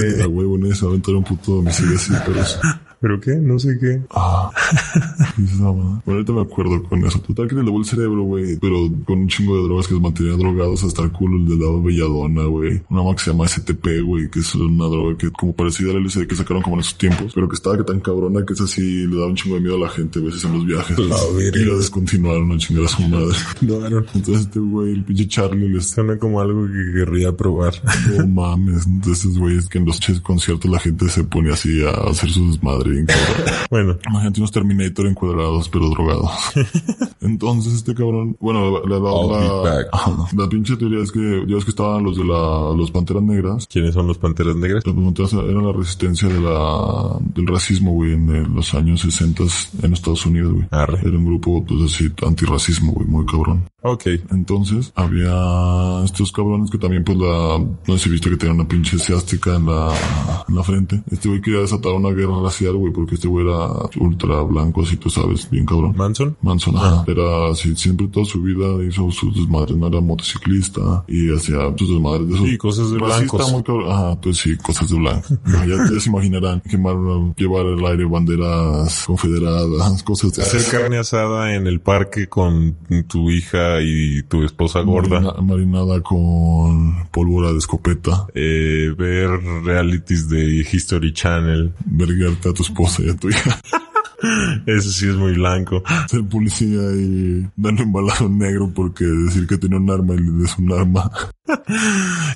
Pero es- ¿Pero qué? No sé qué. Ah, ¿qué es esa mamada? Bueno, ahorita me acuerdo con eso. Total que le lavó el cerebro, güey. Pero con un chingo de drogas que los mantenía drogados hasta el culo. Le daba belladona, güey. Una mamá que se llama STP, güey. Que es una droga que como parecida al LSD que sacaron como en esos tiempos. Pero que estaba que tan cabrona que es así. Le daba un chingo de miedo a la gente a veces en los viajes. La y lo descontinuaron a chingar a su madre. Claro. Entonces este güey, el pinche Charlie, les Suena como algo que querría probar. no mames. Entonces, güey, es que en los conciertos la gente se pone así a hacer su desmadre bien. Bueno, Imagínate unos Terminator encuadrados, pero drogados. Entonces este cabrón, bueno, la, la, I'll la- pinche teoría es que, ya ves que estaban los de la, los Panteras Negras. ¿quiénes son los Panteras Negras? Los Panteras era la resistencia de la, del racismo, güey, en eh, los años 60 en Estados Unidos, güey. Arre. Era un grupo, pues así, antirracismo, güey, muy cabrón. Ok. Entonces, había estos cabrones que también, pues, la, no sé si viste que tenían una pinche esvástica en la, en la frente. Este güey quería desatar una guerra racial, güey, porque este güey era ultra blanco, así tú sabes, bien cabrón. Manson. Manson, ajá. Era así, siempre toda su vida hizo sus desmadres, no era motociclista y hacía sus desmadres de esos. Sí, cosas de blancos. muy cabrón. Ajá, pues sí, cosas de blanco. Ya, ya se imaginarán quemar, llevar al aire banderas confederadas, cosas de Hacer carne asada en el parque con tu hija y tu esposa gorda. Marina- marinada con pólvora de escopeta, Eh, ver realities de History Channel. verguerte a tu esposa Eso sí es muy blanco. ser policía y darle un balazo negro porque decir que tiene un arma y le des un arma,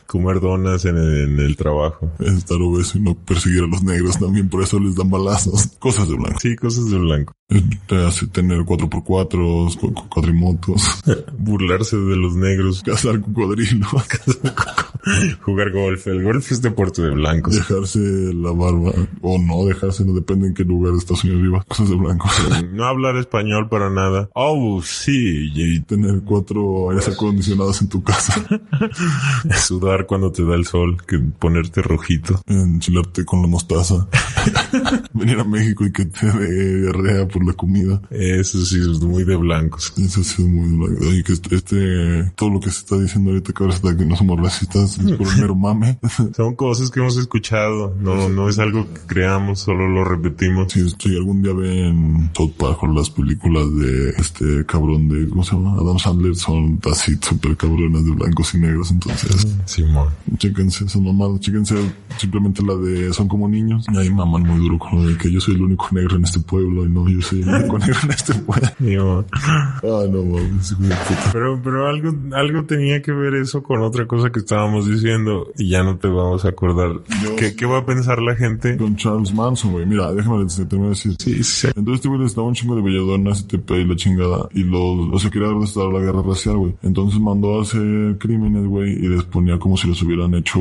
Comer donas en el, en el trabajo. es estar obeso y no perseguir a los negros también, por eso les dan balazos, cosas de blanco. Sí, cosas de blanco. Te hace tener 4x4, cu- cu- cuatrimotos, Burlarse de los negros. cazar cocodrilos, Jugar golf. El golf es deporte de blancos. dejarse la barba, o no dejárselo, depende en qué lugar de Estados Unidos viva, cosas de blanco. No hablar español para nada. Oh, sí. Y Tener cuatro aires acondicionados en tu casa. sudar cuando te da el sol. Que ponerte rojito. enchilarte con la mostaza, venir a México y que te dé diarrea por la comida. Eso sí es muy de blancos. Eso sí es muy blanco. Y que este, este- todo lo que se está diciendo ahorita que ahora está que no somos racistas es por el mero mame. Son cosas que hemos escuchado. No, no es algo que creamos, solo lo repetimos. si, si algún día ven South Park las películas de este cabrón de, ¿cómo se llama? Adam Sandler son así súper cabronas de blancos y negros. Entonces, Simón. chéquense esas mamadas, chéquense simplemente la de son como niños. Y ahí muy duro con lo de que yo soy el único negro en este pueblo y no, yo soy el único negro en este pueblo. Ay, no mames. Pero, pero algo, algo tenía que ver eso con otra cosa que estábamos diciendo y ya no te vamos a acordar. Yo- ¿Qué, qué va a pensar la gente? Con Charles Manson, güey. Mira, déjame terminar de decir. Sí, sí. Entonces este güey les daba un chingo de belladona, STP y la chingada. Y los, o sea, quería restaurar la guerra racial, güey. Entonces mandó a hacer crímenes, güey, y les ponía como si los hubieran hecho,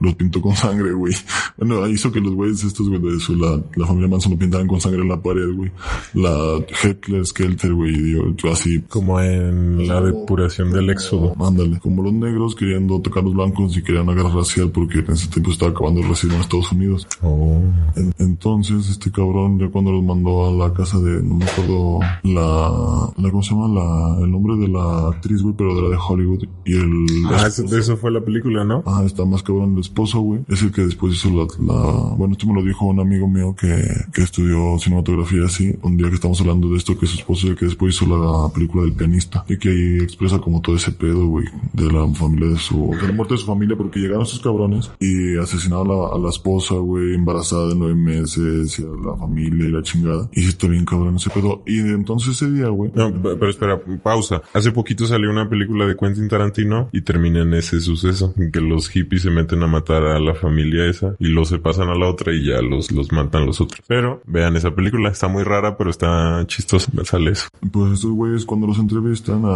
los pintó con sangre, güey. Bueno, hizo que los güeyes estos, güey, de su, la, la familia Manson lo pintaran con sangre en la pared, güey. La Heckler Skelter, güey, yo, así, Como en la depuración del éxodo. Ándale, como los negros queriendo tocar a los blancos y querían una guerra racial porque en ese tiempo estaba acabando el racismo en Estados Unidos. Oh. En- entonces, este cabrón, ya cuando los mandó a la casa de, no me acuerdo, la, la ¿cómo se llama? La, el nombre de la actriz, güey, pero de la de Hollywood. Y el, Ah, eso- de eso fue la película, ¿no? Ajá, está más cabrón el esposo, güey. Es el que después hizo la, la... Bueno, esto me lo dijo un amigo mío que, que estudió cinematografía así. Un día que estamos hablando de esto, que su esposo es el que después hizo la película del pianista. Y que ahí expresa como todo ese pedo, güey, de la familia de su... De la muerte de su familia porque llegaron esos cabrones y asesinaron a la, a la esposa, güey, embarazada de nueve meses y a la familia y la chingada. Y sí bien cabrón ese pedo. Y entonces ese día, güey... No, pe- pero espera, pausa. Hace poquito salió una película de Quentin Tarantino y termina en ese suceso, en que los hippies se meten a matar a la familia esa y los se pasan a la otra y ya los, los matan los otros. Pero vean esa película, está muy rara, pero está chistosa. Me sale eso. Pues estos güeyes cuando los entrevistan a,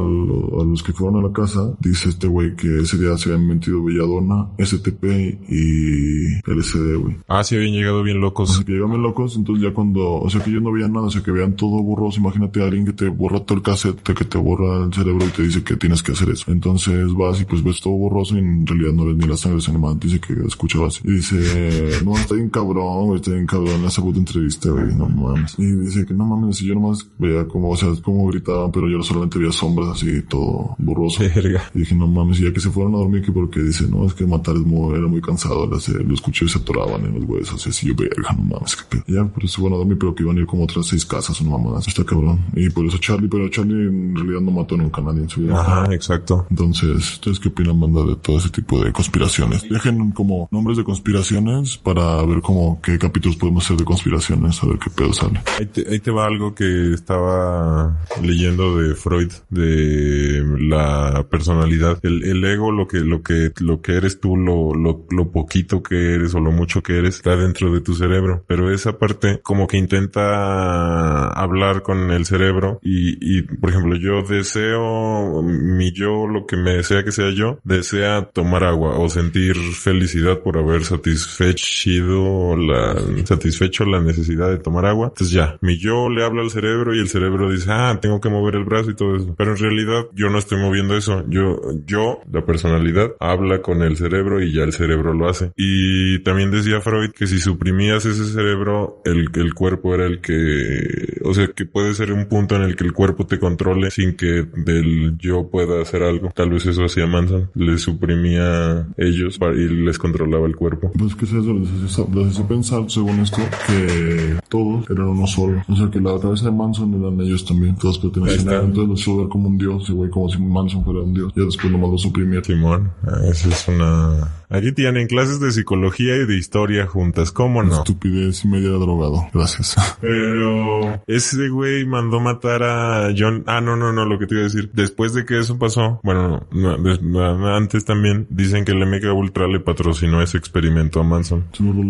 lo- a los que fueron a la casa, dice este güey que ese día se habían metido Belladona, STP y LSD, güey. Ah, sí, habían llegado bien O locos. sea que llegaban locos, entonces ya cuando, o sea que ellos no veían nada, o sea que vean todo borroso, imagínate a alguien que te borra todo el cassette, que te borra el cerebro y te dice que tienes que hacer eso. Entonces vas y pues ves todo borroso y en realidad no ves ni la sangre animada, dice que escuchabas. Y dice, no, está bien cabrón, güey, está bien cabrón, esa puta entrevista, güey, no mames. Y dice que no mames, si yo nomás veía como, o sea, como gritaban, pero yo solamente veía sombras así, todo borroso. Verga. Y dije, no mames, y ya que se fueron a dormir, que porque dice, no, es que matar es muy, era muy cansado, lo, lo escuché y se atoraban en los huesos, así, yo, verga, no mames, que pedo. Y ya, por eso fueron a dormir, pero que iban a ir como otras seis casas, una mamada, está cabrón. Y por eso Charlie, pero Charlie en realidad no mató nunca a nadie en su vida. Ajá, exacto. Entonces, ¿ustedes qué opinan, banda, de todo ese tipo de conspiraciones? Dejen como nombres de conspiraciones para ver cómo como qué capítulos podemos hacer de conspiraciones, a ver qué pedo sale. Ahí te, ahí te va algo que estaba leyendo de Freud, de la personalidad. El, el ego, lo que, lo que, lo que eres tú, lo, lo, lo poquito que eres o lo mucho que eres, está dentro de tu cerebro. Pero esa parte como que intenta hablar con el cerebro y, y por ejemplo, yo deseo, mi yo, lo que me desea que sea yo, desea tomar agua o sentir felicidad por haber satisfecho la, satisfecho la necesidad de tomar agua. Entonces ya, mi yo le habla al cerebro y el cerebro dice, ah, tengo que mover el brazo y todo eso. Pero en realidad yo no estoy moviendo eso. Yo, yo, la personalidad, habla con el cerebro y ya el cerebro lo hace. Y también decía Freud que si suprimías ese cerebro, el, el cuerpo era el que, o sea, que puede ser un punto en el que el cuerpo te controle sin que del yo pueda hacer algo. Tal vez eso hacía Manson. Les suprimía ellos y les controlaba el cuerpo. Pues que es eso, les hace, hace pensar, según esto, que todos eran uno solo. O sea, que la cabeza de Manson eran ellos también. Todos pertenecían a él. Entonces los hizo ver como un dios, y güey, como si Manson fuera un dios. Ya después nomás lo suprimieron. Simón, ah, esa es una... Aquí tienen clases de psicología y de historia juntas, ¿cómo no? Estupidez y media drogado. Gracias. Pero ese güey mandó matar a John. Ah, no, no, no, lo que te iba a decir. Después de que eso pasó, bueno, no, no, antes también dicen que el MK Ultra le patrocinó ese experimento a Manson. Se lo.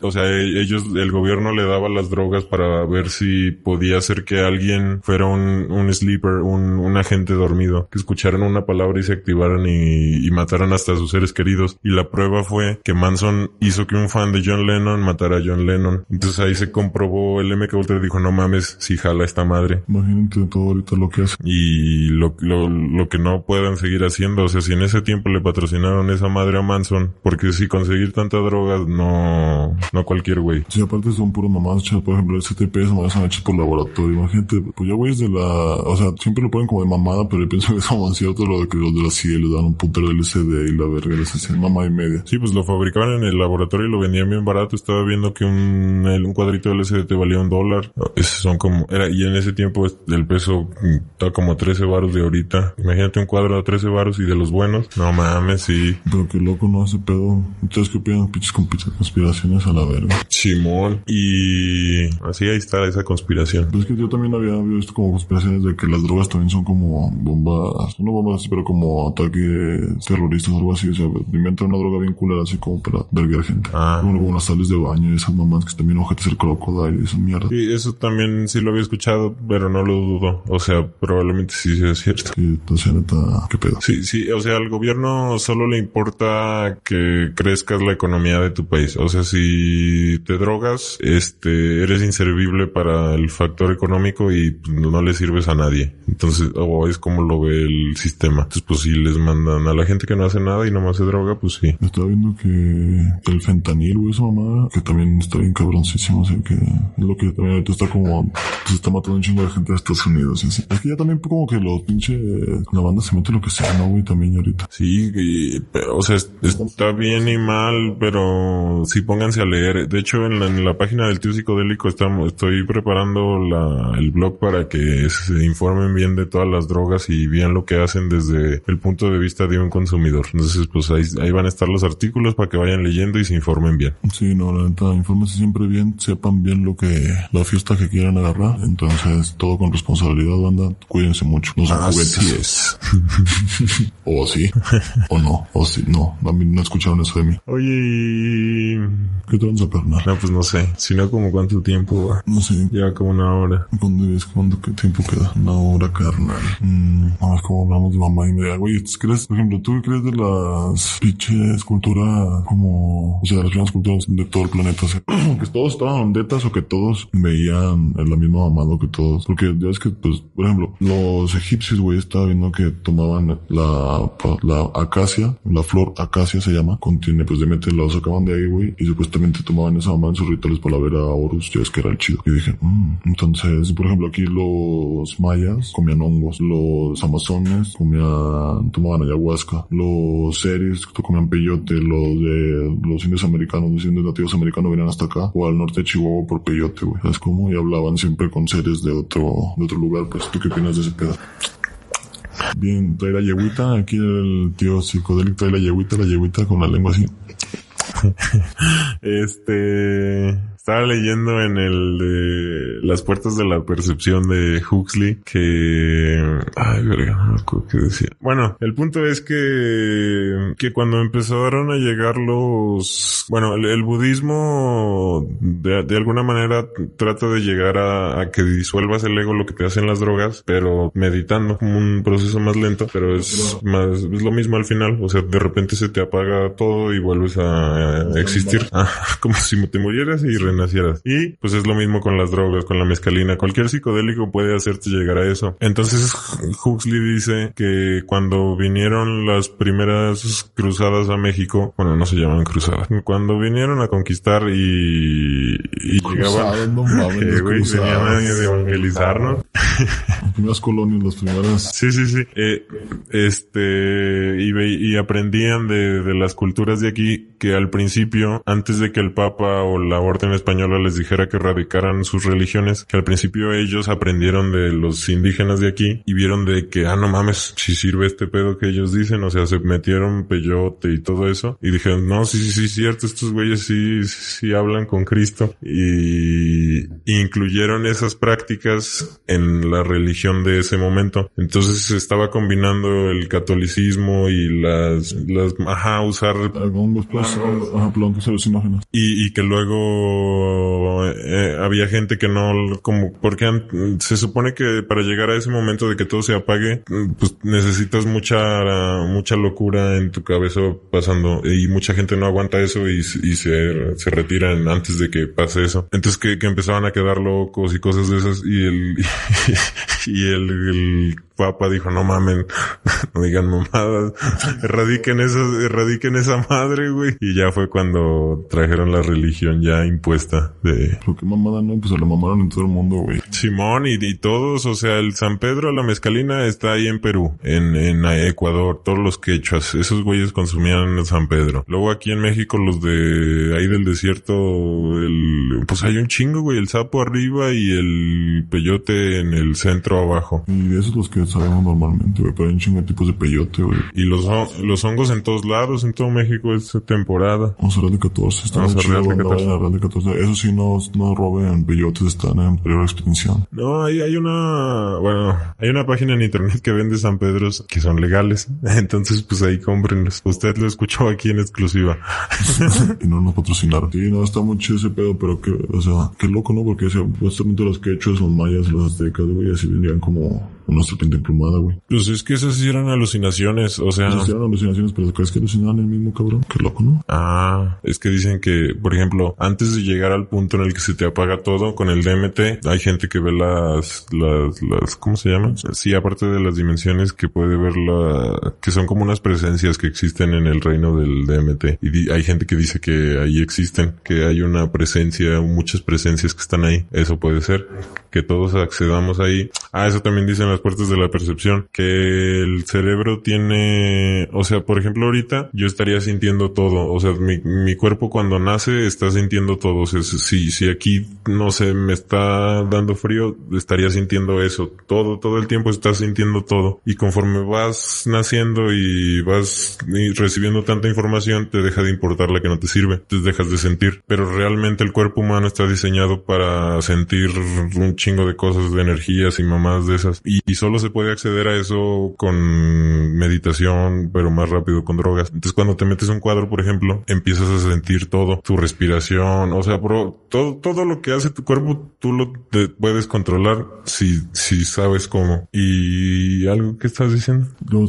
O sea, e- ellos, el gobierno le daba las drogas para ver si podía hacer que alguien fuera un, un sleeper, un, un agente dormido, que escucharan una palabra y se activaran y, y mataran hasta a sus seres queridos. Y la prueba fue que Manson hizo que un fan de John Lennon matara a John Lennon. Entonces ahí se comprobó, el MK Ultra dijo, no mames, si jala esta madre. Imagínate todo ahorita lo que hace. Y lo, lo, lo que no puedan seguir haciendo, o sea, si en ese tiempo le patrocinaron esa madre a Manson, porque si conseguir tanta droga, no, no cualquier güey. Sí, aparte son puros mamás hechas, por ejemplo, el STP es mamás son hechas por laboratorio. Imagínate, pues ya güeyes de la, o sea, siempre lo ponen como de mamada, pero yo pienso que es como cierto lo de que los de la CIA les dan un putero de LSD y la verga les hacen mamá y media. Sí, pues lo fabricaban en el laboratorio y lo vendían bien barato. Estaba viendo que un, un cuadrito de LCD te valía un dólar. Esos son como, era, y en ese tiempo es- el peso mm, está como 13 varos de ahorita. Imagínate un cuadro de 13 varos y de los buenos. No mames, sí. Pero qué loco, ¿no? Ese pedo. ¿Ustedes qué opinan? Pinches con pinches a la verga. Simón. Y así ahí está esa conspiración. Pero es que yo también había visto como conspiraciones de que las drogas también son como bombas, no bombas pero como ataques terroristas o algo así. O sea, inventan una droga bien culera así como para verguear gente. Ah. Como, como las sales de baño y esas mamás que también ojetes el crocodile y esas mierdas. Sí, eso también sí lo había escuchado, pero no lo dudo. O sea, probablemente sí sea cierto. Que entonces neta, qué pedo. Sí, sí, o sea, al gobierno solo le importa que crezcas la economía de tu país. O sea, si te drogas, este, eres inservible para el factor económico y pues, no le sirves a nadie. Entonces, o es como lo ve el sistema. Entonces, pues si les mandan a la gente que no hace nada y nomás se droga, pues sí. Estaba viendo que el fentanil, güey, esa mamada, que también está bien cabroncísimo, o sea, que es lo que también ahorita está como, se está matando un chingo de gente de Estados Unidos, y así. Es que ya también como que los pinche, la banda se mete lo que sea, ¿no, güey? También ahorita. Sí, y- pero, o sea, es- está bien y mal, pero sí pónganse a leer. De hecho, en la, en la página del tío psicodélico estamos, estoy preparando la, el blog para que se informen bien de todas las drogas y vean lo que hacen desde el punto de vista de un consumidor. Entonces, pues ahí, ahí van a estar los artículos para que vayan leyendo y se informen bien. Sí, no, la neta, infórmense siempre bien, sepan bien lo que, la fiesta que quieran agarrar. Entonces, todo con responsabilidad, banda, cuídense mucho. No son juguetes. es. O sí, o no, o sí, no. A mí no escucharon eso de mí. Oye, y... ¿Qué te van a carnal? No, pues no sé. Si no, como cuánto tiempo va. No sé, Lleva como una hora. ¿Cuándo es? ¿Cuándo? ¿Qué tiempo queda? Una hora, carnal. Mm, a ver cómo hablamos de mamá y media. Güey, ¿crees, por ejemplo, tú crees de las pinches culturas como, o sea, las primeras culturas de todo el planeta? O sea, que todos estaban ondetas o que todos veían la misma mamado que todos. Porque ya es que, pues, por ejemplo, los egipcios, güey, estaba viendo que tomaban la, la acacia, la flor acacia se llama, contiene, pues, de mente la sacaban de ahí, güey, y supuestamente tomaban esa mamá en sus rituales para ver a Horus, ya es que era el chido. Y dije, mm. entonces, por ejemplo, aquí los mayas comían hongos, los amazones comían, tomaban ayahuasca, los seres comían peyote, los de los indios americanos, los indios nativos americanos venían hasta acá, o al norte de Chihuahua por peyote, güey. ¿Sabes cómo? Y hablaban siempre con seres de otro, de otro lugar, pues, ¿tú qué opinas de ese pedo? Bien, trae la yeguita, aquí el tío psicodélico trae la yeguita, la yeguita con la lengua así. este, estaba leyendo en el de las puertas de la percepción de Huxley que, ay, verga, qué decía. Bueno, el punto es que, que cuando empezaron a llegar los, bueno, el, el budismo de, de alguna manera trata de llegar a, a que disuelvas el ego lo que te hacen las drogas, pero meditando como un proceso más lento, pero es más, es lo mismo al final, o sea, de repente se te apaga todo y vuelves a, existir, Ah, como si te murieras y renacieras. Y pues es lo mismo con las drogas, con la mezcalina, cualquier psicodélico puede hacerte llegar a eso. Entonces Huxley dice que cuando vinieron las primeras cruzadas a México, bueno, no se llaman cruzadas, cuando vinieron a conquistar y, llegaban, no mames, güey, a evangelizarnos. Las primeras colonias, las primeras... Sí, sí, sí. Eh, este, y aprendían de, de las culturas de aquí que al principio, antes de que el Papa o la Orden Española les dijera que erradicaran sus religiones, que al principio ellos aprendieron de los indígenas de aquí y vieron de que, ah, no mames, si sirve este pedo que ellos dicen, o sea, se metieron peyote y todo eso, y dijeron, no, sí, sí, sí, cierto, estos güeyes sí, sí, sí hablan con Cristo, y incluyeron esas prácticas en la religión de ese momento. Entonces se estaba combinando el catolicismo y las, las, ajá, usar Algunos pues, y, que luego eh, había gente que no, como, porque se supone que para llegar a ese momento de que todo se apague, pues necesitas mucha, mucha locura en tu cabeza pasando y mucha gente no aguanta eso y, se, se retiran antes de que pase eso. Entonces que, que empezaban a quedar locos y cosas de esas y el, y el, papa dijo, no mamen, no digan mamadas, erradiquen esa, erradiquen esa madre, güey. Y ya fue cuando trajeron la religión ya impuesta de Pero qué mamada, ¿no? Pues se la mamaron en todo el mundo, güey. Simón y, y todos, o sea, el San Pedro, la mezcalina está ahí en Perú, en, en Ecuador, todos los quechuas, esos güeyes consumían el San Pedro. Luego aquí en México los de ahí del desierto, el, pues hay un chingo, güey, el sapo arriba y el peyote en el centro abajo. Y esos los que sabemos normalmente, güey. Pero hay un chingo de tipos de peyote, güey. Y los, los hongos en todos lados, en todo México es temporada. Vamos a Real de 14, están Vamos a Real de banda, 14. vayan a Real de 14. Eso sí, no, no roben peyotes, están en peligro de extinción. No, hay, hay una, bueno, hay una página en internet que vende San Pedros que son legales. Entonces, pues ahí cómprenlos. Usted lo escuchó aquí en exclusiva. y no nos patrocinaron. Sí, no, está muy chido ese pedo, pero que, o sea, qué loco, ¿no? Porque, o sea, supuestamente los quechos, los mayas, los aztecas, güey, así vendrían como una serpiente emplumada, güey. Pues es que esas eran alucinaciones, o sea... Pues hicieron alucinaciones, pero ¿crees que alucinaban el mismo cabrón? Qué loco, ¿no? Ah, es que dicen que, por ejemplo, antes de llegar al punto en el que se te apaga todo con el DMT, hay gente que ve las, las, las, ¿cómo se llaman? Sí, aparte de las dimensiones que puede ver la, que son como unas presencias que existen en el reino del DMT. Y di- hay gente que dice que ahí existen, que hay una presencia, muchas presencias que están ahí. Eso puede ser. Que todos accedamos ahí. Ah, eso también dicen las puertas de la percepción, que el cerebro tiene, o sea, por ejemplo, ahorita yo estaría sintiendo todo, o sea, mi, mi cuerpo cuando nace está sintiendo todo, o sea, si, si aquí, no sé, me está dando frío, estaría sintiendo eso, todo, todo el tiempo estás sintiendo todo, y conforme vas naciendo y vas recibiendo tanta información, te deja de importar la que no te sirve, te dejas de sentir, pero realmente el cuerpo humano está diseñado para sentir un chingo de cosas, de energías y mamás de esas, y, y solo se puede acceder a eso con meditación, pero más rápido con drogas. Entonces cuando te metes un cuadro, por ejemplo, empiezas a sentir todo, tu respiración, o sea, bro, todo, todo lo que hace tu cuerpo, tú lo te puedes controlar si, si sabes cómo. Y algo que estás diciendo. Yo,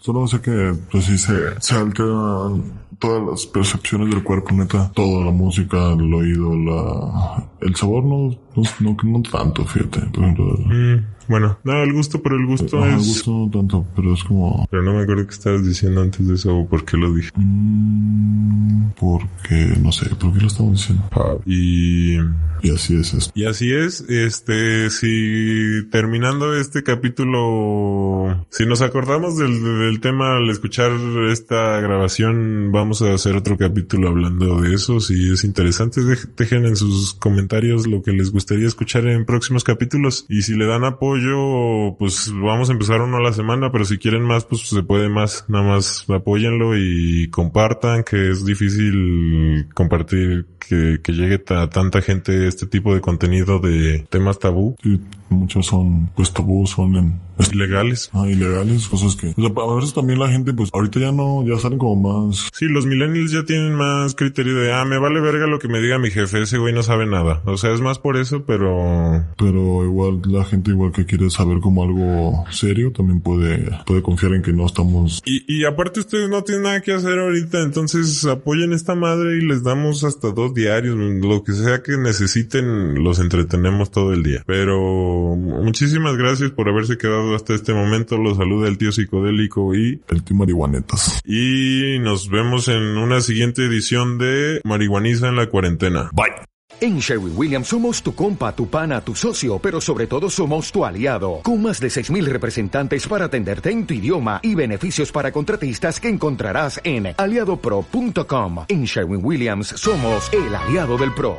solo sé que, pues sí, se, se alteran todas las percepciones del cuerpo, neta. Todo, la música, el oído, la, el sabor no, no, no, no tanto, fíjate. Por ejemplo, Mm, bueno, no, el gusto por el gusto ajá, el es... gusto no tanto, pero es como, Pero no me acuerdo qué estabas diciendo antes de eso o por qué lo dije. mm, porque, no sé, ¿por qué lo estamos diciendo? Y Y así es esto. Y así es, este, si terminando este capítulo, si nos acordamos del, tema al escuchar esta grabación, vamos a hacer otro capítulo hablando de eso. Si es interesante, dej- dejen en sus comentarios lo que les gustaría escuchar en próximos capítulos. Y si le dan apoyo, pues vamos a empezar uno a la semana, pero si quieren más, pues se puede más. Nada más apóyenlo y compartan, que es difícil compartir que, que llegue a tanta gente este tipo de contenido de temas tabú, Sí, muchos son, pues tabú, son en, ilegales. ah, ilegales, cosas que, o sea, a veces también la gente, pues ahorita ya no, ya salen como más, Sí, los millennials ya tienen más criterio de, ah, me vale verga lo que me diga mi jefe, ese güey no sabe nada. O sea, es más por eso, pero pero igual la gente igual que quiere saber como algo serio también puede, puede confiar en que no estamos, Y, y aparte ustedes no tienen nada que hacer ahorita, entonces apoyen esta madre y les damos hasta dos diarios, lo que sea que necesiten, los entretenemos todo el día. Pero muchísimas gracias por haberse quedado hasta este momento, los saluda el tío psicodélico y, el tío marihuanetas. y nos vemos en una siguiente edición de Marihuaniza en la cuarentena. Bye. En Sherwin Williams somos tu compa, tu pana, tu socio, pero sobre todo somos tu aliado, con más de 6.000 representantes para atenderte en tu idioma y beneficios para contratistas que encontrarás en aliadopro.com. En Sherwin Williams somos el aliado del PRO.